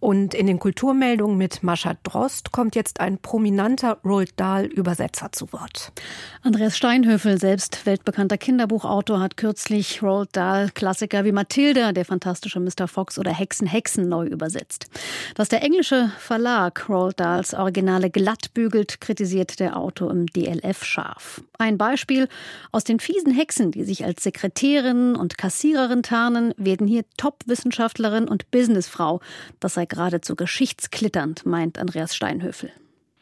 Und in den Kulturmeldungen mit Mascha Drost kommt jetzt ein prominenter Roald Dahl-Übersetzer zu Wort. Andreas Steinhöfel, selbst weltbekannter Kinderbuchautor, hat kürzlich Roald Dahl-Klassiker wie Mathilda, der fantastische Mr. Fox oder Hexen, Hexen neu übersetzt. Dass der englische Verlag Roald Dahls Originale glatt bügelt, kritisiert der Autor im DLF scharf. Ein Beispiel aus den fiesen Hexen, die sich als Sekretärin und Kassiererin tarnen, werden hier Top-Wissenschaftlerin und Businessfrau. Das sei geradezu geschichtsklitternd, meint Andreas Steinhöfel.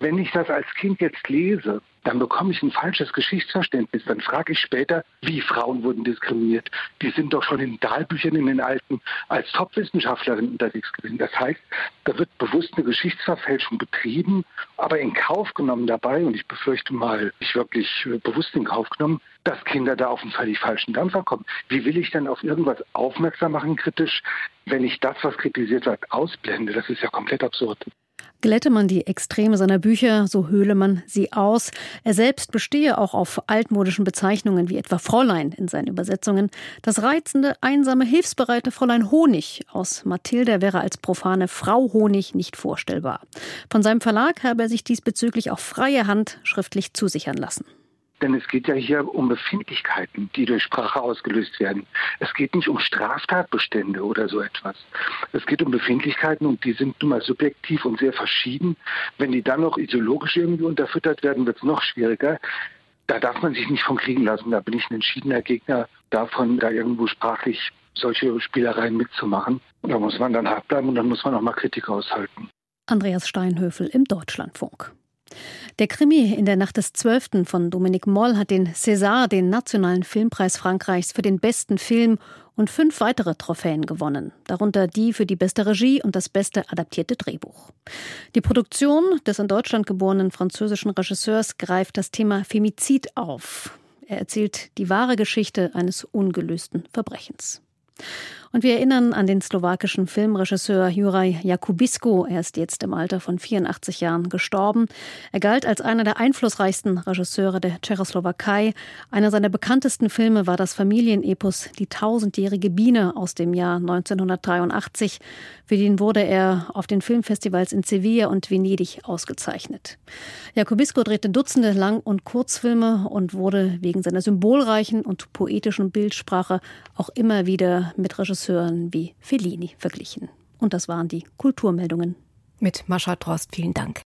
Wenn ich das als Kind jetzt lese, dann bekomme ich ein falsches Geschichtsverständnis. Dann frage ich später, wie Frauen wurden diskriminiert. Die sind doch schon in Dahlbüchern in den alten als Top-Wissenschaftlerin unterwegs gewesen. Das heißt, da wird bewusst eine Geschichtsverfälschung betrieben, aber in Kauf genommen dabei, und ich befürchte mal, ich wirklich bewusst in Kauf genommen, dass Kinder da auf einen völlig falschen Dampfer kommen. Wie will ich dann auf irgendwas aufmerksam machen kritisch, wenn ich das, was kritisiert wird, ausblende? Das ist ja komplett absurd. Glätte man die Extreme seiner Bücher, so höhle man sie aus. Er selbst bestehe auch auf altmodischen Bezeichnungen wie etwa Fräulein in seinen Übersetzungen. Das reizende, einsame, hilfsbereite Fräulein Honig aus Mathilda wäre als profane Frau Honig nicht vorstellbar. Von seinem Verlag habe er sich diesbezüglich auch freie Hand schriftlich zusichern lassen. Denn es geht ja hier um Befindlichkeiten, die durch Sprache ausgelöst werden. Es geht nicht um Straftatbestände oder so etwas. Es geht um Befindlichkeiten und die sind nun mal subjektiv und sehr verschieden. Wenn die dann noch ideologisch irgendwie unterfüttert werden, wird es noch schwieriger. Da darf man sich nicht von kriegen lassen. Da bin ich ein entschiedener Gegner davon, da irgendwo sprachlich solche Spielereien mitzumachen. Und da muss man dann hart bleiben und dann muss man auch mal Kritik aushalten. Andreas Steinhöfel im Deutschlandfunk. Der Krimi in der Nacht des 12. von Dominique Moll hat den César, den nationalen Filmpreis Frankreichs, für den besten Film und fünf weitere Trophäen gewonnen, darunter die für die beste Regie und das beste adaptierte Drehbuch. Die Produktion des in Deutschland geborenen französischen Regisseurs greift das Thema Femizid auf. Er erzählt die wahre Geschichte eines ungelösten Verbrechens. Und wir erinnern an den slowakischen Filmregisseur Juraj Jakubisko. Er ist jetzt im Alter von 84 Jahren gestorben. Er galt als einer der einflussreichsten Regisseure der Tschechoslowakei. Einer seiner bekanntesten Filme war das Familienepos Die tausendjährige Biene aus dem Jahr 1983. Für den wurde er auf den Filmfestivals in Sevilla und Venedig ausgezeichnet. Jakubisko drehte Dutzende Lang- und Kurzfilme und wurde wegen seiner symbolreichen und poetischen Bildsprache auch immer wieder mit Regisseuren Regisseuren wie Fellini verglichen. Und das waren die Kulturmeldungen. Mit Mascha Drost, vielen Dank.